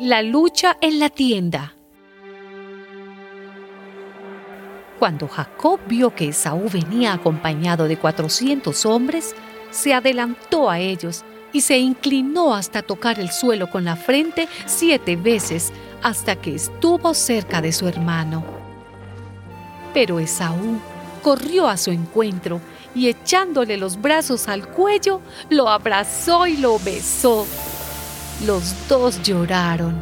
La lucha en la tienda. Cuando Jacob vio que Esaú venía acompañado de 400 hombres, se adelantó a ellos y se inclinó hasta tocar el suelo con la frente siete veces hasta que estuvo cerca de su hermano. Pero Esaú corrió a su encuentro y echándole los brazos al cuello, lo abrazó y lo besó. Los dos lloraron.